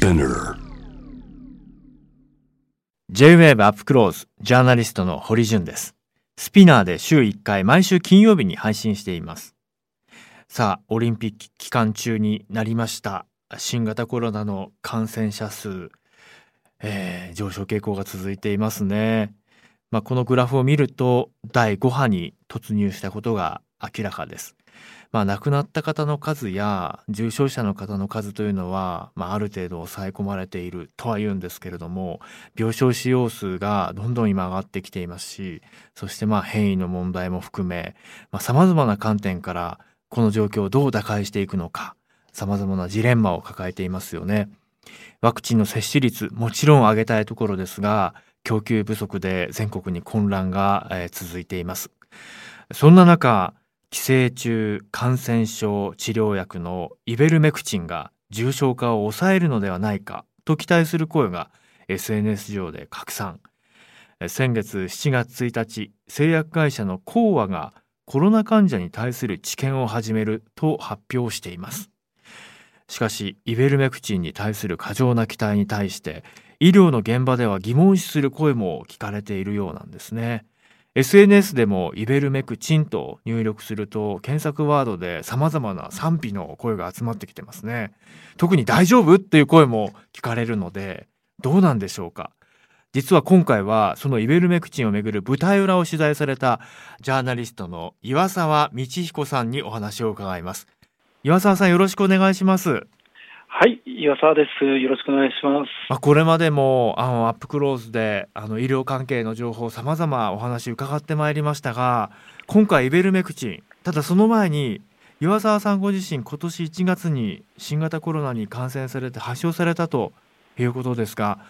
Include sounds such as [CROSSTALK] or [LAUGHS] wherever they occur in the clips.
Spinner J-WAVE アップクローズジャーナリストの堀潤です。スピナーで週1回毎週金曜日に配信しています。さあオリンピック期間中になりました。新型コロナの感染者数、えー上昇傾向が続いていますね。まあ、このグラフを見ると第5波に突入したことが明らかです。まあ、亡くなった方の数や重症者の方の数というのは、まあ、ある程度抑え込まれているとは言うんですけれども病床使用数がどんどん今上がってきていますしそしてまあ変異の問題も含めさまざ、まな観点からこの状況をどう打開していくのかさまざまなジレンマを抱えていますよね。ワクチンの接種率もちろん上げたいところですが供給不足で全国に混乱が、えー続いていますそんな中寄生虫感染症治療薬のイベルメクチンが重症化を抑えるのではないかと期待する声が SNS 上で拡散。先月7月1日製薬会社のコーアがコロナ患者に対する治験を始めると発表しています。しかしイベルメクチンに対する過剰な期待に対して医療の現場では疑問視する声も聞かれているようなんですね。SNS でもイベルメクチンと入力すると検索ワードで様々な賛否の声が集まってきてますね。特に大丈夫っていう声も聞かれるのでどうなんでしょうか。実は今回はそのイベルメクチンをめぐる舞台裏を取材されたジャーナリストの岩沢道彦さんにお話を伺います。岩沢さんよろしくお願いします。はい、岩沢です。よろしくお願いします。まあ、これまでもあのアップクローズであの医療関係の情報さまざまお話伺ってまいりましたが今回イベルメクチンただその前に岩沢さんご自身今年1月に新型コロナに感染されて発症されたということですが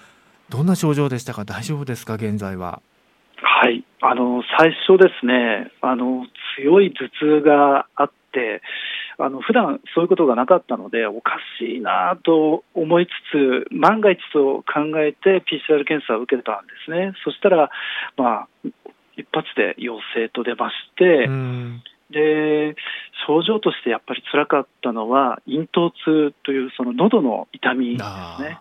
どんな症状でしたか？大丈夫ですか？現在は。はい、あの最初ですね、あの強い頭痛があって、あの普段そういうことがなかったので、おかしいなと思いつつ、万が一と考えて PCR 検査を受けたんですね。そしたら、まあ一発で陽性と出まして、うんで症状としてやっぱり辛かったのは、咽頭痛というその喉の痛みですあね。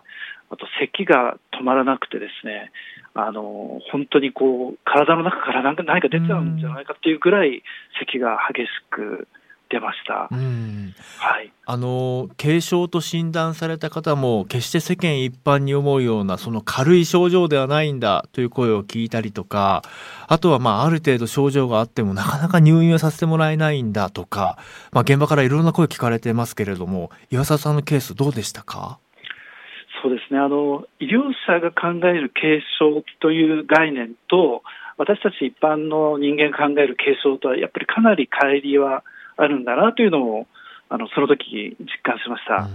あと咳が止まらなくてですね、あの本当にこう体の中から何か何か出ちゃうんじゃないかっていうぐらい咳が激しく出ましたー。うんはい。あの軽症と診断された方も決して世間一般に思うようなその軽い症状ではないんだという声を聞いたりとかあとはまあある程度症状があってもなかなか入院をさせてもらえないんだとか、まあ、現場からいろんな声聞かれてますけれども岩沢さんのケースどうでしたか？そうですねあの医療者が考える軽症という概念と私たち一般の人間が考える軽症とはやっぱりかなり乖離はあるんだなというのをあのその時実感しました。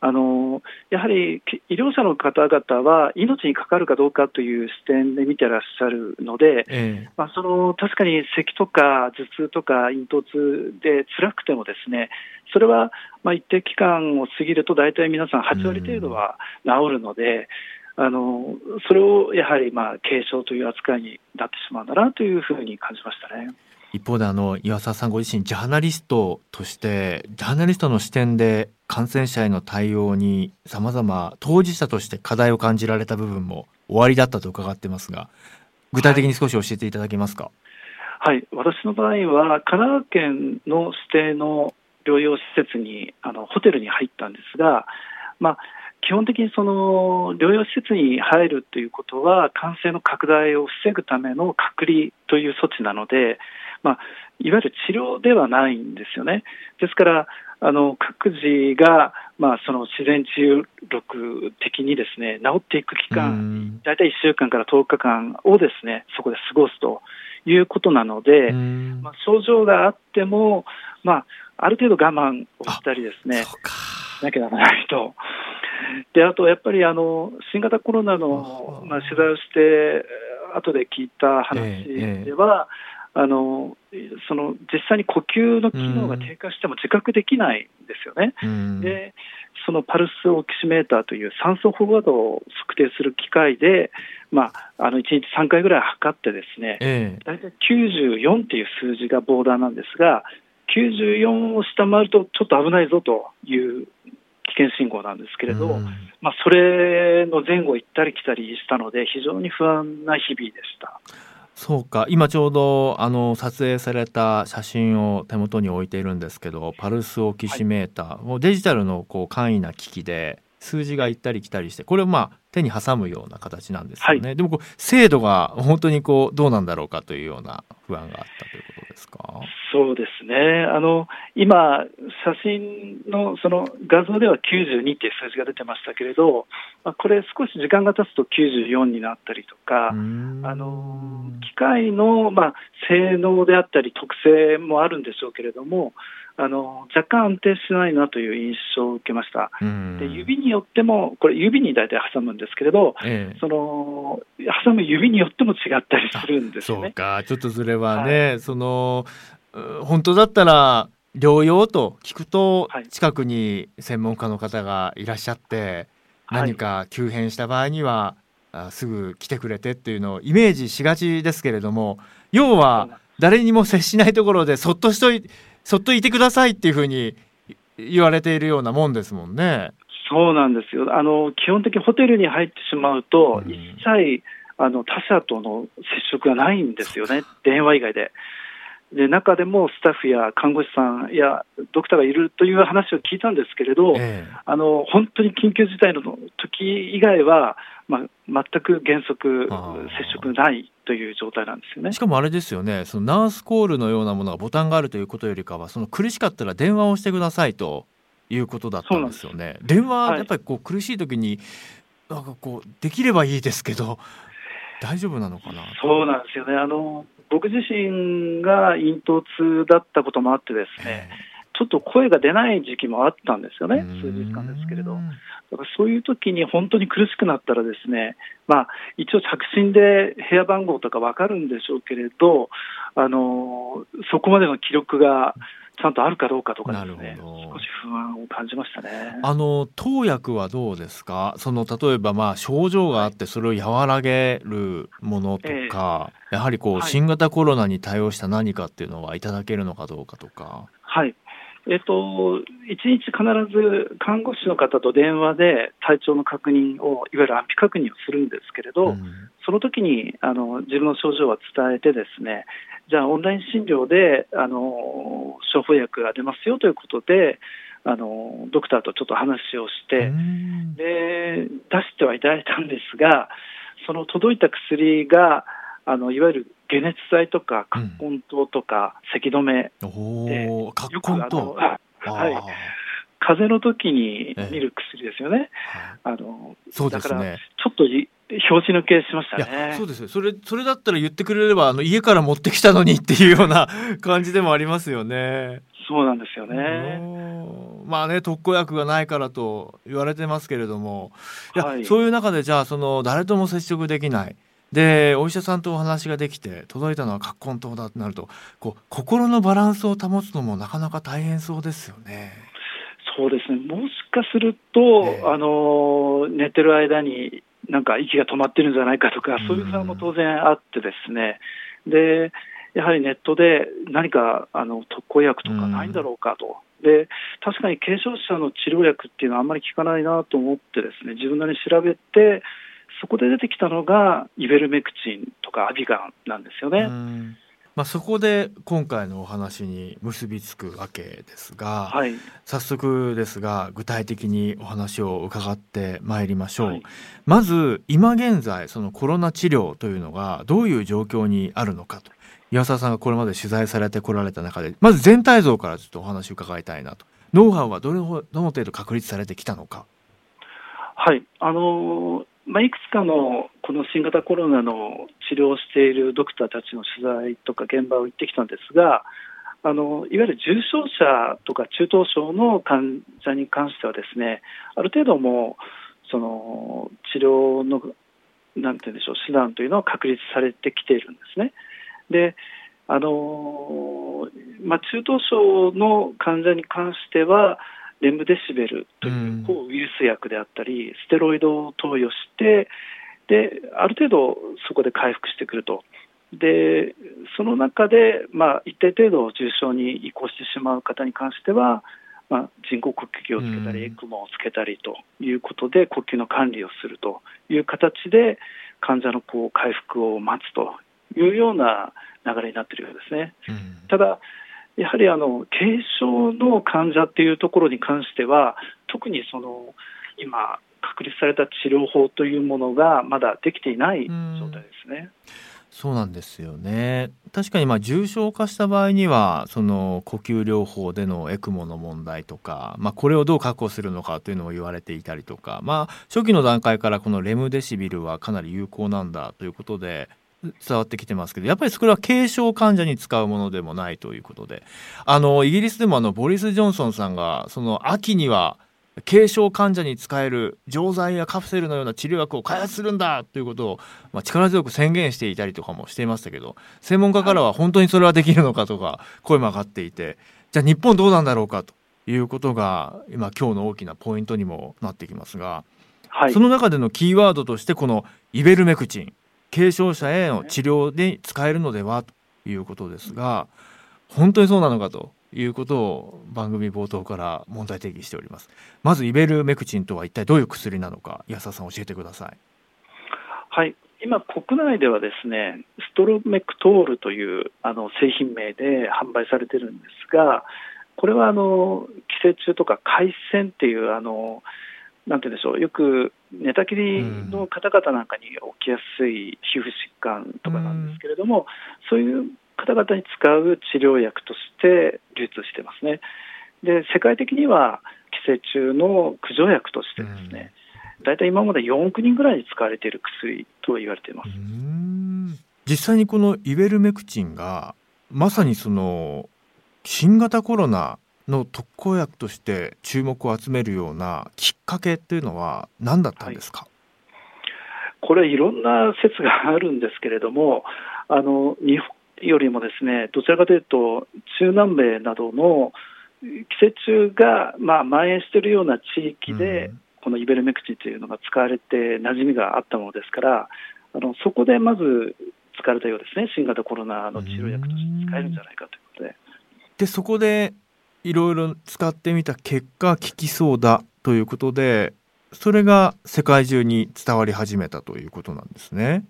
あのやはりき医療者の方々は命にかかるかどうかという視点で見てらっしゃるので、ええまあ、その確かに咳とか頭痛とか咽頭痛で辛くてもですねそれはまあ一定期間を過ぎると大体皆さん8割程度は治るので、あのそれをやはりまあ軽症という扱いになってしまうんだなというふうに感じましたね。一方であの岩沢さんご自身ジャーナリストとしてジャーナリストの視点で感染者への対応にさまざま当事者として課題を感じられた部分もおありだったと伺ってますが具体的に少し教えていただけますか、はい、私の場合は神奈川県の指定の療養施設にあのホテルに入ったんですが、まあ、基本的にその療養施設に入るということは感染の拡大を防ぐための隔離という措置なので、まあ、いわゆる治療ではないんですよね。ですからあの各自が、まあ、その自然治癒力的にですね治っていく期間うん。大体1週間から10日間をですねそこで過ごすということなので、うん。まあ、症状があっても、まあ、ある程度我慢をしたりですねなきゃならないと。であとやっぱりあの新型コロナの、まあ、取材をして後で聞いた話では、あのその実際に呼吸の機能が低下しても自覚できないんですよね。うんでそのパルスオキシメーターという酸素飽和度を測定する機械で、まあ、あの1日3回ぐらい測ってですねええ大体94っていう数字がボーダーなんですが94を下回るとちょっと危ないぞという危険信号なんですけれど、うん、まあ、それの前後行ったり来たりしたので、非常に不安な日々でした。そうか。今ちょうどあの撮影された写真を手元に置いているんですけどパルスオキシメーター、はい、もうデジタルのこう簡易な機器で数字が行ったり来たりしてこれをまあ手に挟むような形なんですよね、はい、でもこう精度が本当にこうどうなんだろうかというような不安があったということですか？そうですね。あの今写真のその画像では92っていう数字が出てましたけれど、まあ、これ少し時間が経つと94になったりとかあの機械のまあ性能であったり特性もあるんでしょうけれどもあの若干安定しないなという印象を受けました。で指によっても、これ、指に大体挟むんですけれど、ええ、その挟む指によっても違ったりするんですよね。そうか、ちょっとそれはね、はい、その本当だったら療養と聞くと、近くに専門家の方がいらっしゃって、何か急変した場合には、はい、すぐ来てくれてっていうのをイメージしがちですけれども、要は誰にも接しないところでそっとしといて、そっといてくださいっていうふうに言われているようなもんですもんね。そうなんですよ。あの基本的にホテルに入ってしまうと、うん、一切あの他者との接触がないんですよね、電話以外で。で中でもスタッフや看護師さんやドクターがいるという話を聞いたんですけれど、えー、あの本当に緊急事態の時以外は、まあ、全く原則接触ないという状態なんですよね。しかもあれですよね、そのナースコールのようなものがボタンがあるということよりかは、その苦しかったら電話をしてくださいということだったんですよね。電話、やっぱりこう苦しい時に、なんかこう、できればいいですけど、大丈夫なのかな？そうなんですよね。あの僕自身が咽頭痛だったこともあってですね、ちょっと声が出ない時期もあったんですよね、数日間ですけれど、だからそういう時に本当に苦しくなったら、ですね、まあ、一応、着信で部屋番号とか分かるんでしょうけれど、あのそこまでの記録がちゃんとあるかどうかとかですね、少し不安を感じましたね。あの投薬はどうですか？その例えばまあ症状があってそれを和らげるものとか、えー、やはりこう新型コロナに対応した何かっていうのはいただけるのかどうかとか。はい。えっと、1日必ず看護師の方と電話で体調の確認を、いわゆる安否確認をするんですけれど、うん、その時にあの自分の症状は伝えて、ですねじゃあ、オンライン診療であの処方薬が出ますよということで、あのドクターとちょっと話をして、で出してはいただいたんですが、その届いた薬が、あのいわゆる解熱剤とか、葛根湯とか、咳止め、よくあの、はい、風邪の時に見る薬ですよね。あのそうですね。ちょっと表紙抜けしましたね。そうですそれそれだったら言ってくれればあの家から持ってきたのにっていうような [LAUGHS] 感じでもありますよね。そうなんですよね。まあね特効薬がないからと言われてますけれども、いや、はい、そういう中でじゃあその誰とも接触できない。でお医者さんとお話ができて届いたのは葛根湯だとなるとこう心のバランスを保つのもなかなか大変そうですよね。そうですね。もしかすると、えー、あの寝てる間になんか息が止まってるんじゃないかとか、そういう不安も当然あってですね、でやはりネットで何かあの特効薬とかないんだろうかと。で確かに軽症者の治療薬っていうのはあんまり効かないなと思ってですね自分なりに調べてそこで出てきたのがイベルメクチンとかアビガンなんですよね。まあ、そこで今回のお話に結びつくわけですが、はい、早速ですが具体的にお話を伺ってまいりましょう、はい、まず今現在そのコロナ治療というのがどういう状況にあるのかと。岩沢さんがこれまで取材されてこられた中でまず全体像からちょっとお話を伺いたいなと。ノウハウはどれどの程度確立されてきたのか。はい。あのまあ、いくつかのこの新型コロナの治療をしているドクターたちの取材とか現場を行ってきたんですが、あのいわゆる重症者とか中等症の患者に関しては、ですねある程度もその治療のなんて言うんでしょう手段というのは確立されてきているんですね。であのまあ、中等症の患者に関しては、レムデシベルという抗ウイルス薬であったり、ステロイドを投与して、である程度そこで回復してくると。でその中で、まあ、一定程度重症に移行してしまう方に関してはまあ、人工呼吸器をつけたり、エクモをつけたりということで、呼吸の管理をするという形で、患者のこう回復を待つというような流れになっているようですね。ただやはりあの軽症の患者っていうところに関しては、特にその今、確立された治療法というものがまだできていない状態ですね。そうなんですよね確かにまあ重症化した場合にはその呼吸療法でのエクモの問題とか、まあ、これをどう確保するのかというのも言われていたりとか、まあ、初期の段階からこのレムデシビルはかなり有効なんだということで伝わってきてますけどやっぱりそれは軽症患者に使うものでもないということで。あのイギリスでもあのボリス・ジョンソンさんがその秋には軽症患者に使える錠剤やカプセルのような治療薬を開発するんだということを、まあ、力強く宣言していたりとかもしていましたけど専門家からは本当にそれはできるのかとか声も上がっていてじゃあ日本どうなんだろうかということが今今日の大きなポイントにもなってきますが、はい、その中でのキーワードとしてこのイベルメクチン軽症者への治療で使えるのではということですが本当にそうなのかということを番組冒頭から問題提起しております。まずイベルメクチンとは一体どういう薬なのか安田さん教えてください。はい。今国内ではですねストロメクトールというあの製品名で販売されてるんですがこれはあの寄生虫とか海鮮っていうあのなんてでしょう。よく寝たきりの方々なんかに起きやすい皮膚疾患とかなんですけれども、そういう方々に使う治療薬として流通してますね。で世界的には寄生虫の駆除薬としてですね、大体今まで4億人ぐらいに使われている薬と言われています。実際にこのイベルメクチンがまさにその新型コロナの特効薬として注目を集めるようなきっかけっていうのは何だったんですか、はい、これいろんな説があるんですけれどもあの日本よりもですねどちらかというと中南米などの寄生虫がまあ蔓延しているような地域で、このイベルメクチンというのが使われて馴染みがあったものですからあのそこでまず使われたようですね。新型コロナの治療薬として使えるんじゃないかということで。でそこでいろいろ使ってみた結果効きそうだということでそれが世界中に伝わり始めたということなんですね。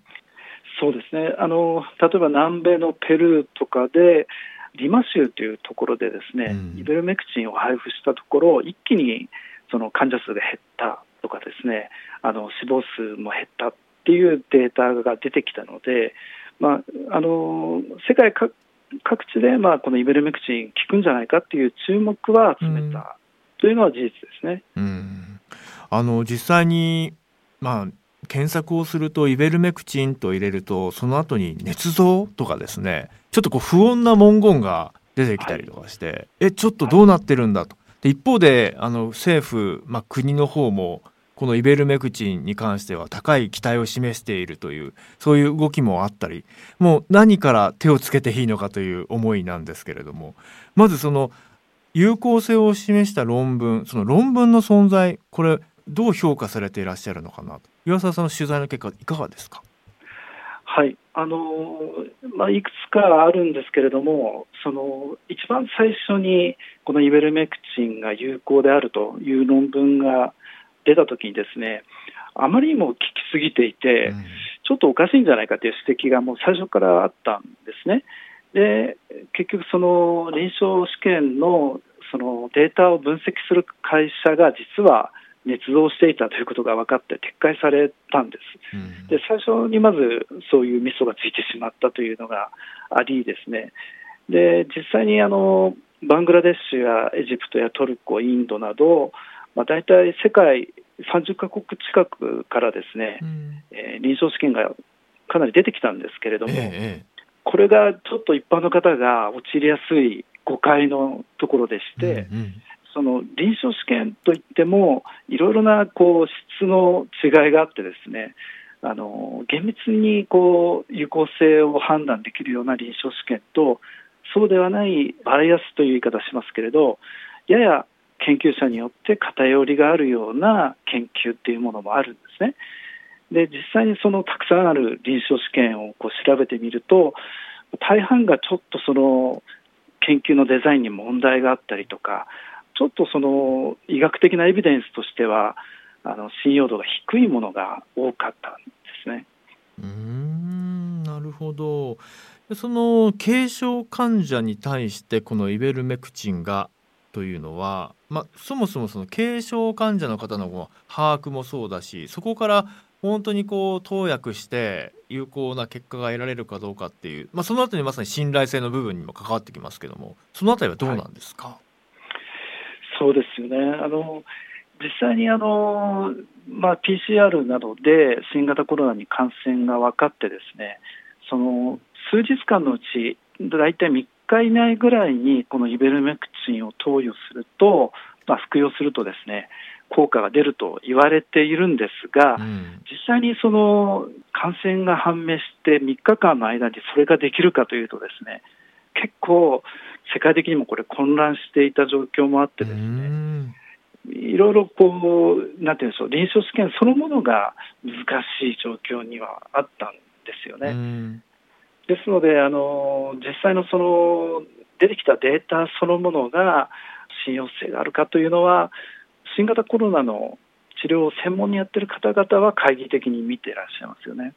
そうですねあの例えば南米のペルーとかでリマ州というところでですね、うん、イベルメクチンを配布したところ一気にその患者数が減ったとかですねあの死亡数も減ったっていうデータが出てきたので、まあ、あの世界各地で、まあ、このイベルメクチン効くんじゃないかっていう注目は集めたというのは事実ですね。うん、あの実際に、まあ、検索をするとイベルメクチンと入れるとその後に捏造とかですねちょっとこう不穏な文言が出てきたりとかして、はい、えちょっとどうなってるんだと。で一方であの政府、まあ、国の方もこのイベルメクチンに関しては高い期待を示しているというそういう動きもあったりもう何から手をつけていいのかという思いなんですけれどもまずその有効性を示した論文その論文の存在これどう評価されていらっしゃるのかなと。岩沢さんの取材の結果いかがですか？はい。あのまあ、いくつかあるんですけれども、その一番最初にこのイベルメクチンが有効であるという論文が出たときにですね、あまりにも効きすぎていて、ちょっとおかしいんじゃないかという指摘がもう最初からあったんですね。で結局、その臨床試験のそのデータを分析する会社が実は捏造していたということが分かって撤回されたんです。うん、で最初にまずそういうミソがついてしまったというのがありですね。で実際にあのバングラデシュやエジプトやトルコ、インドなど、まあ、大体世界30カ国近くからですね、うん、えー、臨床試験がかなり出てきたんですけれども、ええ、これがちょっと一般の方が陥りやすい誤解のところでして、うんうん、その臨床試験といっても、いろいろなこう質の違いがあってですね、あの厳密にこう有効性を判断できるような臨床試験と、そうではないバイアスという言い方をしますけれど、やや研究者によって偏りがあるような研究っていうものもあるんですね。で実際にそのたくさんある臨床試験をこう調べてみると大半がちょっとその研究のデザインに問題があったりとかちょっとその医学的なエビデンスとしては、あの信用度が低いものが多かったんですね。うんなるほどその軽症患者に対してこのイベルメクチンがというのは、まあ、そもそもその軽症患者の方の把握もそうだしそこから本当にこう投薬して有効な結果が得られるかどうかっていう、まあ、そのあたりまさに信頼性の部分にも関わってきますけどもそのあたりはどうなんですか、はい、そうですよね。あの実際にあの、まあ、PCR などで新型コロナに感染が分かってですねその数日間のうち大体3日以内ぐらいにこのイベルメクチンを投与すると、まあ、服用するとですね効果が出ると言われているんですが、うん、実際にその感染が判明して3日間の間にそれができるかというとですね結構世界的にもこれ混乱していた状況もあってですね、いろいろこう、なんていうんでしょう、臨床試験そのものが難しい状況にはあったんですよね。ですので、あの実際のその出てきたデータそのものが信用性があるかというのは、新型コロナの治療を専門にやってる方々は懐疑的に見ていらっしゃいますよね。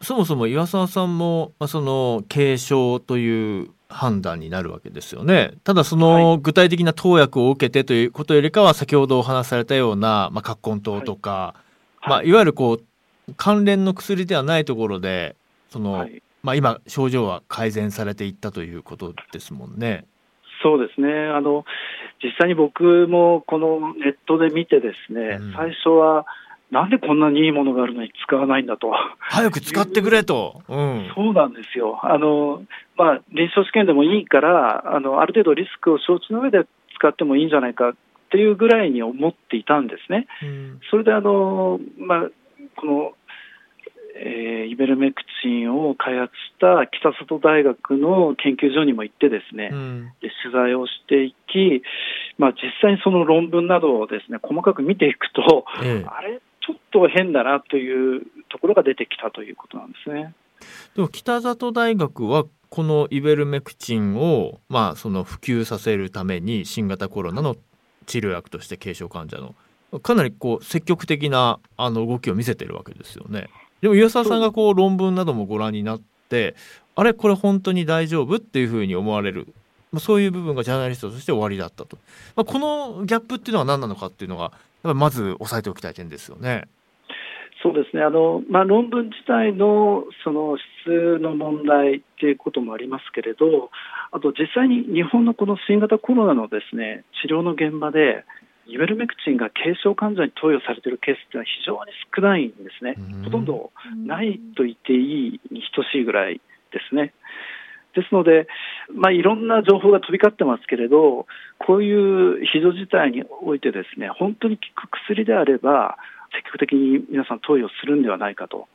そもそも岩沢さんも、まあ、その軽症という判断になるわけですよね。ただその具体的な投薬を受けてということよりかは先ほどお話しされたような、まあ、葛根湯とか、はいまあ、いわゆるこう関連の薬ではないところでその、はい、まあ、今症状は改善されていったということですもんね。そうですねあの実際に僕もこのネットで見てですね、うん、最初はなんでこんなにいいものがあるのに使わないんだと。早く使ってくれと。うん、そうなんですよ。あの、まあ、臨床試験でもいいから、あの、ある程度リスクを承知の上で使ってもいいんじゃないかっていうぐらいに思っていたんですね。うん、それで、あの、まあ、この、えー、イベルメクチンを開発した北里大学の研究所にも行ってですね、うん、で取材をしていき、まあ、実際にその論文などをですね細かく見ていくと、ええ、あれちょっと変だなというところが出てきたということなんですね。でも北里大学はこのイベルメクチンを、まあ、その普及させるために新型コロナの治療薬として軽症患者のかなりこう積極的なあの動きを見せてるわけですよね。でも岩沢さんがこう論文などもご覧になってあれこれ本当に大丈夫っていうふうに思われる、まあ、そういう部分がジャーナリストとして終わりだったと、まあ、このギャップっていうのは何なのかっていうのがやっぱまず押さえておきたい点ですよね。そうですね。あの、まあ、論文自体のその質の問題っていうこともありますけれど、あと実際に日本のこの新型コロナのですね治療の現場で、イベルメクチンが軽症患者に投与されているケースというのは非常に少ないんですね、ほとんどないと言っていいに等しいぐらいですね。ですので、まあ、いろんな情報が飛び交ってますけれど、こういう非常事態において、ですね本当に効く薬であれば、積極的に皆さん投与するんではないかと。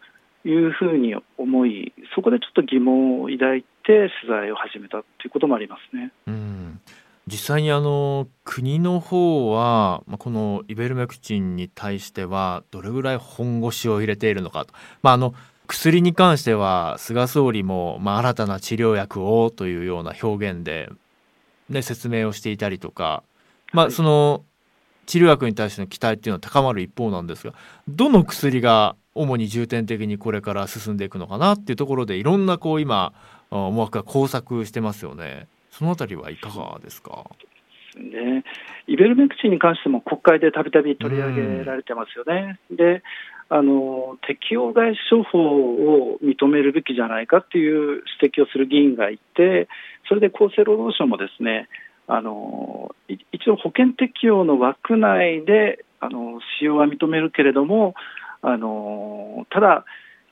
いうふうに思い、そこでちょっと疑問を抱いて取材を始めたということもありますね。うん実際にあの国の方は、まあ、このイベルメクチンに対してはどれぐらい本腰を入れているのかと、まあ、あの薬に関しては菅総理も、まあ、新たな治療薬をというような表現で、ね、説明をしていたりとか、まあ、その治療薬に対しての期待っていうのは高まる一方なんですがどの薬が主に重点的にこれから進んでいくのかなっていうところでいろんなこう今思惑が交錯してますよね。そのあたりはいかがですか？ね、イベルメクチンに関しても国会でたびたび取り上げられてますよね。であの適用外処方を認めるべきじゃないかっていう指摘をする議員がいて、それで厚生労働省もですねあの一応、保険適用の枠内であの使用は認めるけれども、あのただ、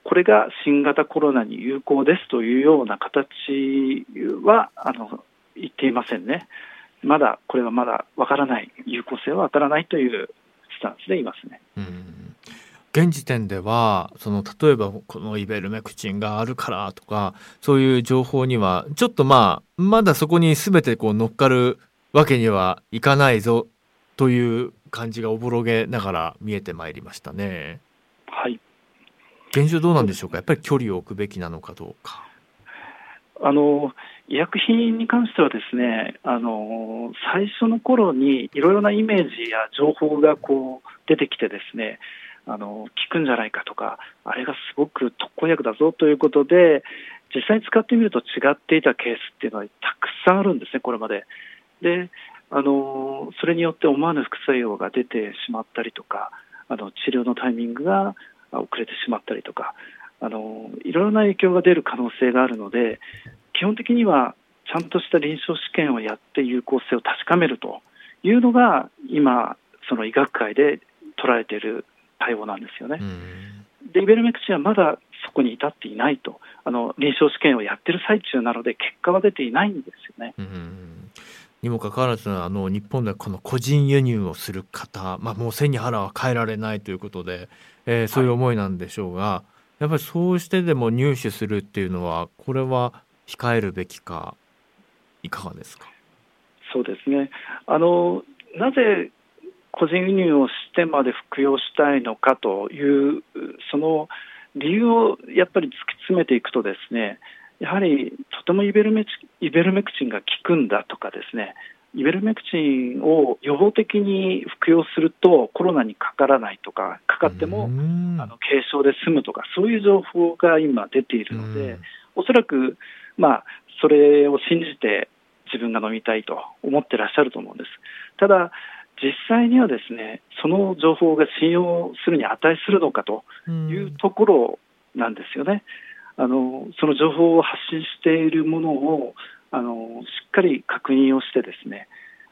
これが新型コロナに有効ですというような形はあの言っていませんね。まだ、これはまだわからない、有効性はわからないというスタンスでいますね。うん現時点ではその例えばこのイベルメクチンがあるからとかそういう情報にはちょっとまあまだそこに全てこう乗っかるわけにはいかないぞという感じがおぼろげながら見えてまいりましたね。はい現状どうなんでしょうか？やっぱり距離を置くべきなのかどうか。あの医薬品に関してはですねあの最初の頃にいろいろなイメージや情報がこう出てきてですねあの効くんじゃないかとかあれがすごく特効薬だぞということで実際に使ってみると違っていたケースっていうのはたくさんあるんですね、これまで。であのそれによって思わぬ副作用が出てしまったりとかあの治療のタイミングが遅れてしまったりとかあのいろいろな影響が出る可能性があるので基本的にはちゃんとした臨床試験をやって有効性を確かめるというのが今、その医学界で取られている対応なんですよね。でイベルメクチンはまだそこに至っていないとあの臨床試験をやってる最中なので結果は出ていないんですよね。にもかかわらずあの日本ではこの個人輸入をする方、まあ、もう背に腹は変えられないということで、えー、そういう思いなんでしょうが、はい、やっぱりそうしてでも入手するっていうのはこれは控えるべきかいかがですか？そうですね。あのなぜ個人輸入をしてまで服用したいのかというその理由をやっぱり突き詰めていくとですねやはりとてもイベルメイベルメクチンが効くんだとかですねイベルメクチンを予防的に服用するとコロナにかからないとかかかってもあの軽症で済むとかそういう情報が今出ているのでおそらく、まあ、それを信じて自分が飲みたいと思ってらっしゃると思うんです。ただ実際にはですねその情報が信用するに値するのかというところなんですよね。あのその情報を発信しているものをあのしっかり確認をしてですね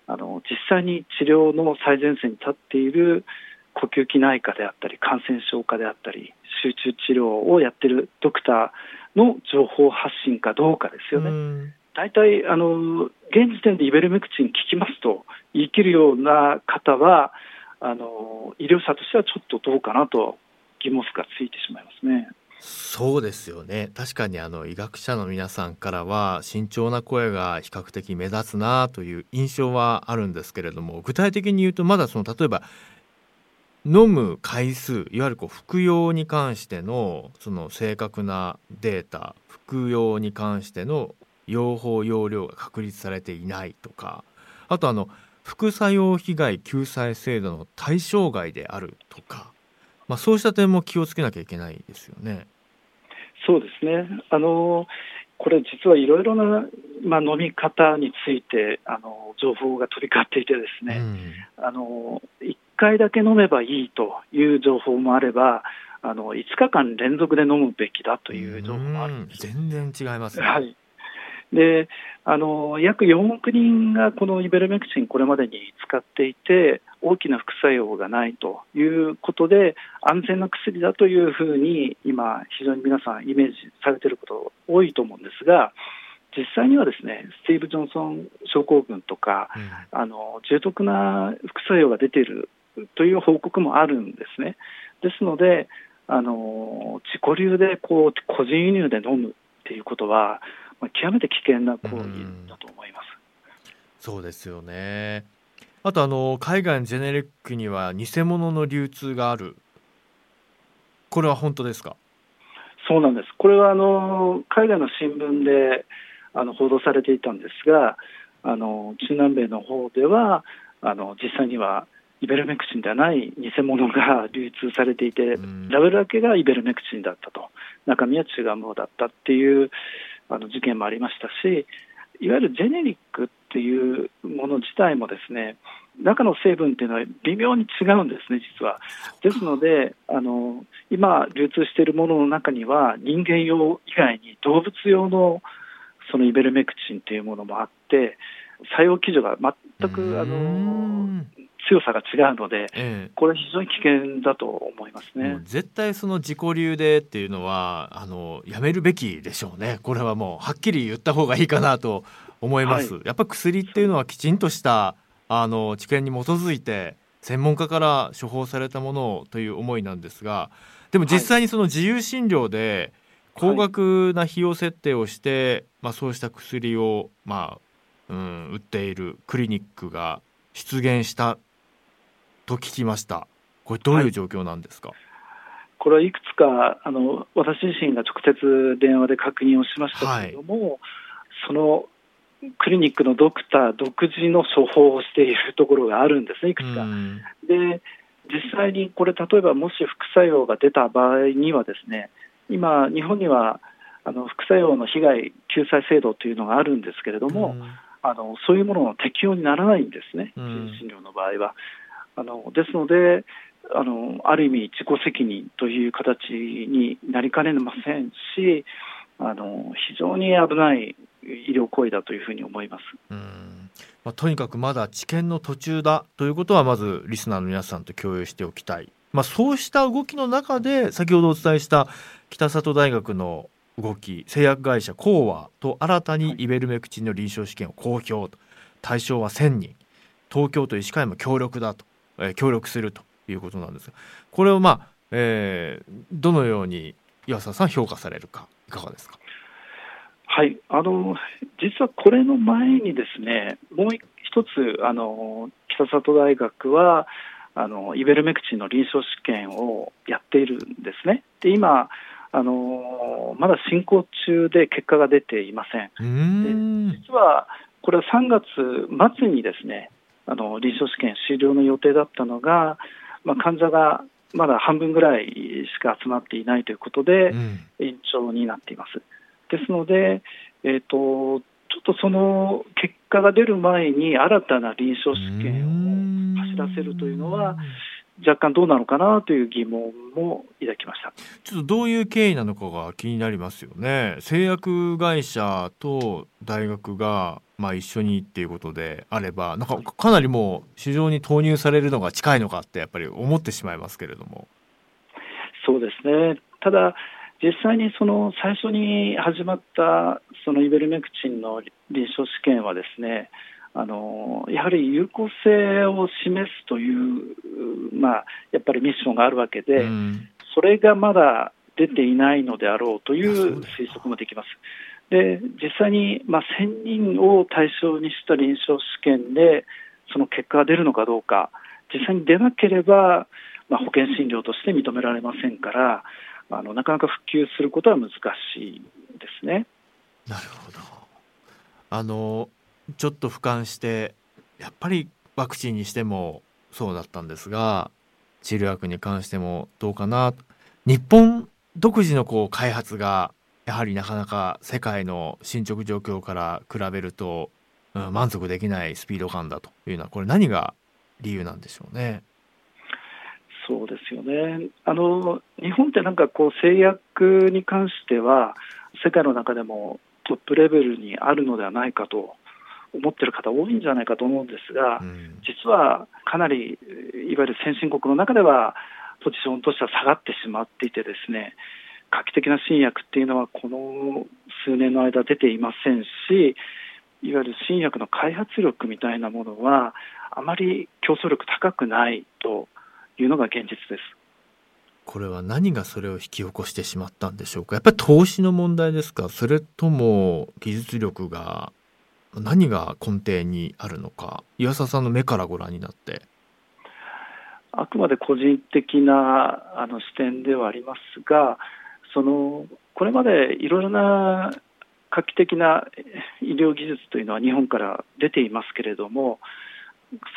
あの実際に治療の最前線に立っている呼吸器内科であったり感染症科であったり集中治療をやっているドクターの情報発信かどうかですよね。大体あの現時点でイベルメクチン効きますと言い切るような方はあの医療者としてはちょっとどうかなと疑問符がついてしまいますね。そうですよね確かにあの医学者の皆さんからは慎重な声が比較的目立つなという印象はあるんですけれども具体的に言うとまだその例えば飲む回数いわゆるこう服用に関してのその正確なデータ服用に関しての用法用量が確立されていないとかあとあの副作用被害救済制度の対象外であるとか、まあ、そうした点も気をつけなきゃいけないですよね。そうですね。あのこれ実はいろいろな、まあ、飲み方についてあの情報が飛び交っていてですね、うん、あの1回だけ飲めばいいという情報もあればあの5日間連続で飲むべきだという情報もある全然違いますね。はい。であの約4億人がこのイベルメクチン、これまでに使っていて、大きな副作用がないということで、安全な薬だというふうに、今、非常に皆さん、イメージされていること多いと思うんですが、実際にはですねスティーブ・ジョンソン症候群とか、うん、あの重篤な副作用が出ているという報告もあるんですね。ですので、あの自己流でこう個人輸入で飲むっていうことは、まあ、極めて危険な行為だと思います。そうですよね。あとあの海外のジェネリックには偽物の流通がある。これは本当ですか？そうなんです。これはあの海外の新聞であの報道されていたんですが、あの中南米の方ではあの実際にはイベルメクチンではない偽物が [LAUGHS] 流通されていて、ラベルだけがイベルメクチンだったと、中身は違うものだったっていうあの事件もありましたし、いわゆるジェネリックっていうもの自体もですね、中の成分っていうのは微妙に違うんですね、実は。ですので、あの今、流通しているものの中には、人間用以外に動物用のそのイベルメクチンというものもあって、作用基準が全くあの強さが違うので、ええ、これ非常に危険だと思いますね。絶対その自己流でっていうのはあのやめるべきでしょうね。これはもうはっきり言った方がいいかなと思います。はい、やっぱ薬っていうのはきちんとしたあの知見に基づいて専門家から処方されたものという思いなんですが、でも実際にその自由診療で高額な費用設定をして、はい、まあそうした薬をまあ、うん、売っているクリニックが出現したと聞きました。これどういう状況なんですか？はい、これはいくつかあの私自身が直接電話で確認をしましたけれども、はい、そのクリニックのドクター独自の処方をしているところがあるんですね、いくつか。で実際にこれ、例えばもし副作用が出た場合には、ですね今、日本にはあの副作用の被害救済制度というのがあるんですけれども、あのそういうものの適用にならないんですね、診療の場合は。あのですのであの、ある意味、自己責任という形になりかねませんし、あの非常に危ない医療行為だというふうに思います。うんまあ、とにかくまだ治験の途中だということはまずリスナーの皆さんと共有しておきたい、まあ、そうした動きの中で先ほどお伝えした北里大学の動き製薬会社コーワと新たにイベルメクチンの臨床試験を公表と。対象は1000人。東京都医師会も協力だと、えー、協力するということなんですが。これをまあ、えー、どのように岩佐さん評価されるかいかがですか？はい。あの実はこれの前にですねもう一つあの北里大学はあのイベルメクチンの臨床試験をやっているんですね。で今あのまだ進行中で結果が出ていません。で実はこれは3月末にですねあの臨床試験終了の予定だったのが、まあ、患者がまだ半分ぐらいしか集まっていないということで、延長になっています。ですので、えーと、ちょっとその結果が出る前に新たな臨床試験を走らせるというのは、若干どうなのかなという疑問も抱きましたちょっとどういう経緯なのかが気になりますよね。製薬会社と大学がまあ一緒にっていうことであればなんかかなりもう市場に投入されるのが近いのかってやっぱり思ってしまいますけれども。そうですねただ実際にその最初に始まったそのイベルメクチンの臨床試験はですねあのやはり有効性を示すという、まあ、やっぱりミッションがあるわけで、うん、それがまだ出ていないのであろうという推測もできます。で実際に、まあ、1000人を対象にした臨床試験でその結果が出るのかどうか実際に出なければ、まあ、保険診療として認められませんからあのなかなか復旧することは難しいですね。なるほどあのちょっと俯瞰してやっぱりワクチンにしてもそうだったんですが治療薬に関してもどうかな日本独自のこう開発がやはりなかなか世界の進捗状況から比べると、うん、満足できないスピード感だというのはこれ何が理由なんでしょうね？そうですよねあの日本ってなんかこう製薬に関しては世界の中でもトップレベルにあるのではないかと思ってる方多いんじゃないかと思うんですが、うん、実はかなりいわゆる先進国の中ではポジションとしては下がってしまっていてですね画期的な新薬っていうのはこの数年の間出ていませんしいわゆる新薬の開発力みたいなものはあまり競争力高くないというのが現実です。これは何がそれを引き起こしてしまったんでしょうか？やっぱり投資の問題ですか？それとも技術力が何が根底にあるのか岩佐さんの目からご覧になって。あくまで個人的なあの視点ではありますがそのこれまでいろいろな画期的な医療技術というのは日本から出ていますけれども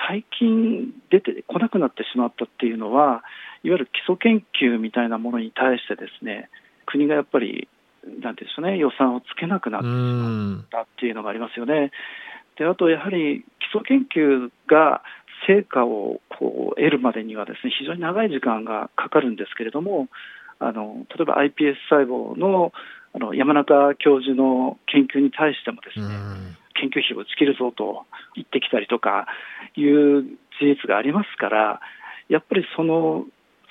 最近出てこなくなってしまったっていうのはいわゆる基礎研究みたいなものに対してですね国がやっぱりなんていうんでしょうね、予算をつけなくなってしまったっていうのがありますよね。であとやはり基礎研究が成果をこう得るまでにはですね非常に長い時間がかかるんですけれどもあの例えば iPS 細胞のあの山中教授の研究に対してもですね研究費をつけるぞと言ってきたりとかいう事実がありますからやっぱりその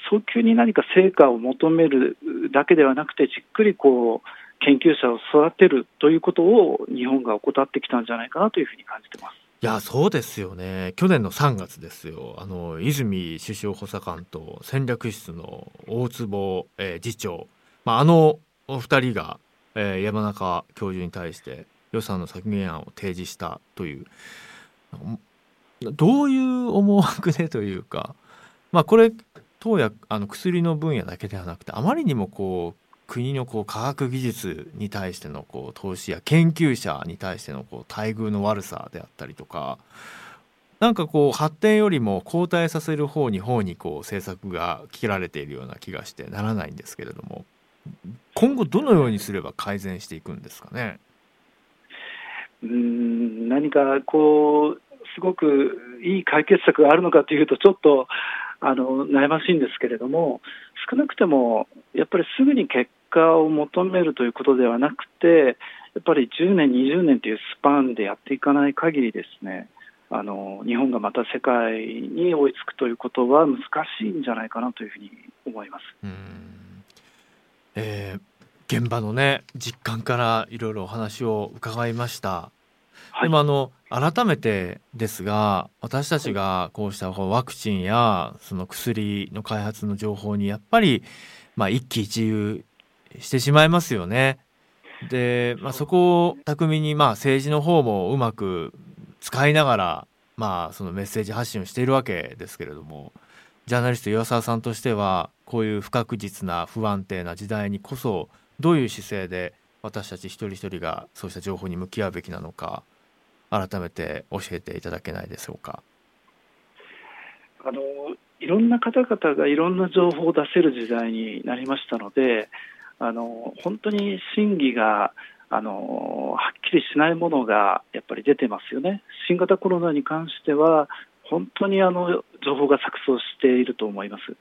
早急に何か成果を求めるだけではなくて、じっくりこう研究者を育てるということを日本が怠ってきたんじゃないかなというふうに感じてます。いやそうですよね。去年の3月ですよ。あの泉首相補佐官と戦略室の大坪、えー、次長、まあ、あの2人が、えー、山中教授に対して予算の削減案を提示したという。どういう思惑でというか。まあこれ投薬あの薬の分野だけではなくてあまりにもこう国のこう科学技術に対してのこう投資や研究者に対してのこう待遇の悪さであったりとかなんかこう発展よりも後退させる方に方にこう政策が切られているような気がしてならないんですけれども今後どのようにすれば改善していくんですかね？うん何かこうすごくいい解決策があるのかというとちょっとあの悩ましいんですけれども少なくてもやっぱりすぐに結果を求めるということではなくてやっぱり10年、20年というスパンでやっていかない限りですねあの日本がまた世界に追いつくということは難しいんじゃないかなというふうに思います。うんえー、現場のね実感からいろいろお話を伺いました。はい、でもあの改めてですが私たちがこうしたワクチンやその薬の開発の情報にやっぱりまあ一喜一憂してしまいますよね。で、まあ、そこを巧みにまあ政治の方もうまく使いながらまあそのメッセージ発信をしているわけですけれどもジャーナリスト岩沢さんとしてはこういう不確実な不安定な時代にこそどういう姿勢で私たち一人一人がそうした情報に向き合うべきなのか改めて教えていただけないでしょうか。あのいろんな方々がいろんな情報を出せる時代になりましたので、あの本当に真偽があのはっきりしないものがやっぱり出てますよね。新型コロナに関しては本当にあの情報が錯綜していると思います。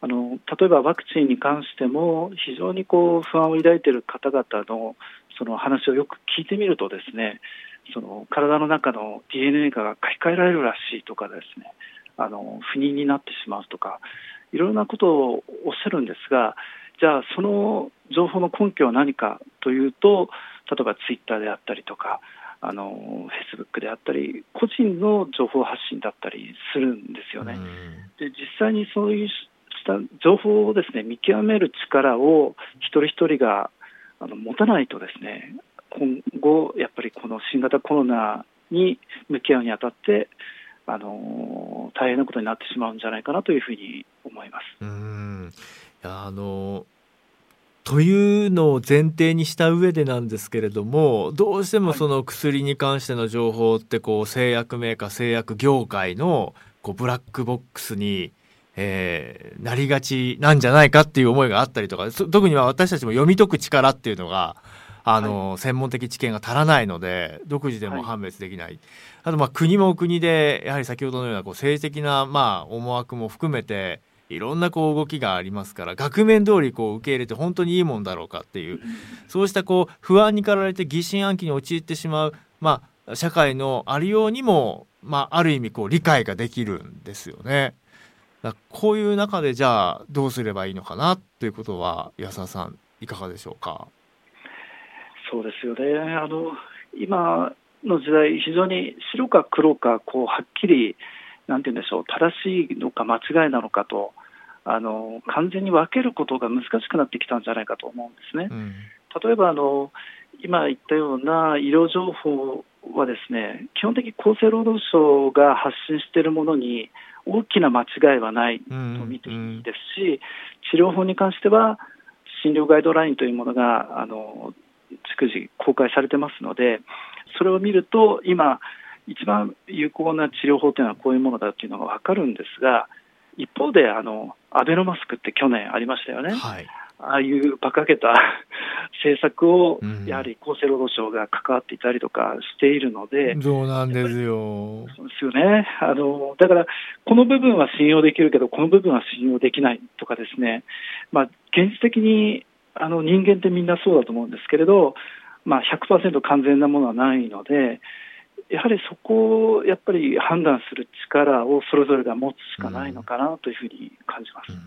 あの例えばワクチンに関しても非常にこう不安を抱いている方々のその話をよく聞いてみるとですねその体の中の DNA が書き換えられるらしいとかですねあの不妊になってしまうとかいろいろなことをおっしゃるんですがじゃあその情報の根拠は何かというと例えばツイッターであったりとかあのフェイスブックであったり個人の情報発信だったりするんですよね。で実際にそういうした情報をですね見極める力を一人一人があの持たないとですね今後、やっぱりこの新型コロナに向き合うにあたって、あの大変なことになってしまうんじゃないかなというふうに思います。うんいやあのというのを前提にした上でなんですけれどもどうしてもその薬に関しての情報ってこう製薬メーカー製薬業界のこうブラックボックスに、えー、なりがちなんじゃないかっていう思いがあったりとか特には私たちも読み解く力っていうのがあの、はい、専門的知見が足らないので独自でも判別できない、はい、あとまあ国も国でやはり先ほどのようなこう政治的なまあ思惑も含めていろんなこう動きがありますから額面通りこう受け入れて本当にいいもんだろうかっていうそうしたこう不安に駆られて疑心暗鬼に陥ってしまう、まあ、社会のありようにも、まあ、ある意味こう理解ができるんですよね。だこういう中でじゃあどうすればいいのかなということは安田さんいかがでしょうか？そうですよね。あの今の時代、非常に白か黒かこうはっきりなんて言うんでしょう正しいのか間違いなのかとあの完全に分けることが難しくなってきたんじゃないかと思うんですね。うん、例えばあの今言ったような医療情報はですね基本的に厚生労働省が発信しているものに大きな間違いはないと見ていいですし、治療法に関しては診療ガイドラインというものがあの逐次公開されてますので、それを見ると、今、一番有効な治療法というのはこういうものだというのが分かるんですが、一方であの、アベノマスクって去年ありましたよね。はいああいう馬鹿げた [LAUGHS] 政策をやはり厚生労働省が関わっていたりとかしているので、うん、そうなんですよ。そうですよねあのだから、この部分は信用できるけど、この部分は信用できないとかですね、まあ、現実的にあの人間ってみんなそうだと思うんですけれど、まあ100%完全なものはないので、やはりそこをやっぱり判断する力をそれぞれが持つしかないのかなというふうに感じます。うん、い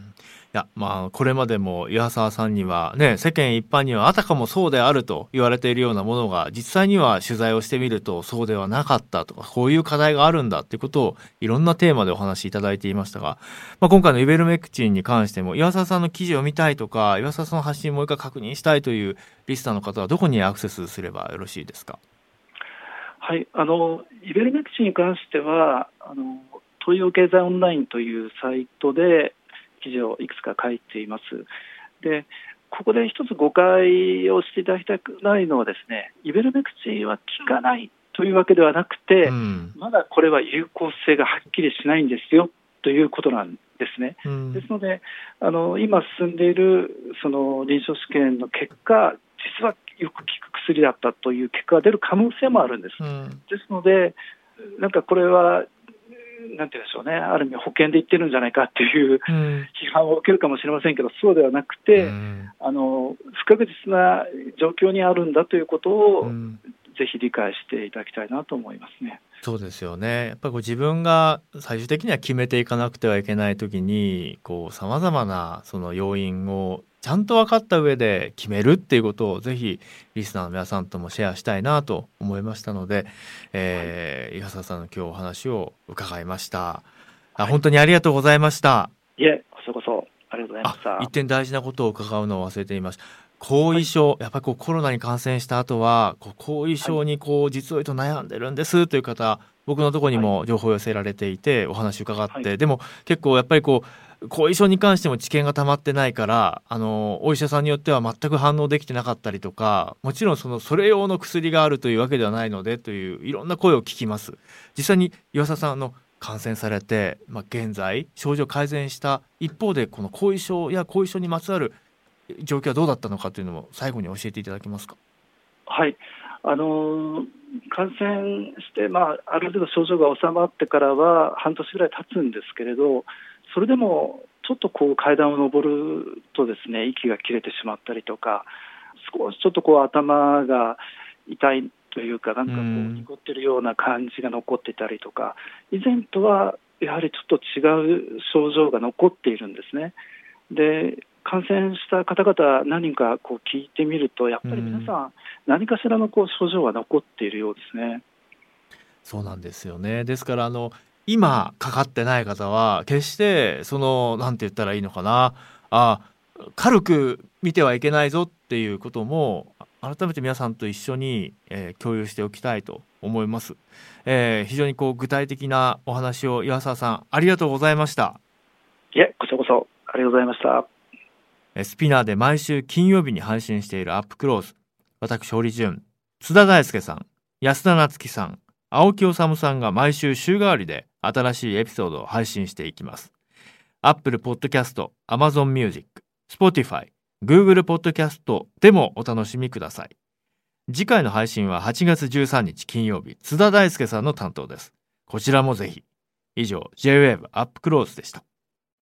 やまあこれまでも岩沢さんにはね世間一般にはあたかもそうであると言われているようなものが実際には取材をしてみるとそうではなかったとかこういう課題があるんだっていうことをいろんなテーマでお話しいただいていましたが、まあ、今回のイベルメクチンに関しても岩沢さんの記事を見たいとか岩沢さんの発信をもう一回確認したいというリスターの方はどこにアクセスすればよろしいですか？はい、あのイベルメクチンに関してはあの東洋経済オンラインというサイトで記事をいくつか書いています。でここで一つ誤解をしていただきたくないのはですねイベルメクチンは効かないというわけではなくて、うん、まだこれは有効性がはっきりしないんですよということなんですね。うん、ですのであの今進んでいるその臨床試験の結果実はよく効く薬だったという結果が出る可能性もあるんです。うん、ですのでなんかこれはなんて言うんでしょうね、ある意味、保険で言ってるんじゃないかっていう批判を受けるかもしれませんけど、そうではなくて、うん、あの不確実な状況にあるんだということを、うん、ぜひ理解していただきたいなと思いますね。そうですよね。やっぱりこう自分が最終的には決めていかなくてはいけない時にさまざまなその要因をちゃんと分かった上で決めるっていうことをぜひリスナーの皆さんともシェアしたいなと思いましたので、えー、伊沢さんの今日お話を伺いました、あ本当にありがとうございました。いえこそこそありがとうございました。一点大事なことを伺うのを忘れていました後遺症、はい、やっぱりこうコロナに感染した後はこう後遺症にこう実を言うと悩んでるんですという方僕のところにも情報を寄せられていてお話伺って、はい、でも結構やっぱりこう後遺症に関しても知見が溜まってないからあのお医者さんによっては全く反応できてなかったりとかもちろんそのそれ用の薬があるというわけではないのでといういろんな声を聞きます実際に岩佐さんの感染されて、まあ、現在症状改善した一方でこの後遺症や後遺症にまつわる状況はどうだったのかというのも最後に教えていただけますか？はいあの感染して、まあ、ある程度症状が収まってからは半年ぐらい経つんですけれどそれでもちょっとこう階段を上るとですね息が切れてしまったりとか少しちょっとこう頭が痛いというかなんかこう濁ってるような感じが残ってたりとか以前とはやはりちょっと違う症状が残っているんですね。で感染した方々、何人かこう聞いてみると、やっぱり皆さん、何かしらのこう症状が残っているようですね。そうなんですよねですからあの今かかってない方は決してその何て言ったらいいのかな。あ軽く見てはいけないぞっていうことも改めて皆さんと一緒に、えー、共有しておきたいと思います、えー、非常にこう具体的なお話を岩沢さんありがとうございました。いえこちらこそありがとうございました。スピナーで毎週金曜日に配信しているアップクローズ。私堀潤。津田大輔さん。安田夏樹さん青木治さんが毎週週替わりで新しいエピソードを配信していきます。Apple Podcast、Amazon Music、Spotify、Google Podcast でもお楽しみください。次回の配信は8月13日金曜日、津田大介さんの担当です。こちらもぜひ。以上、J-Wave アップクローズでした。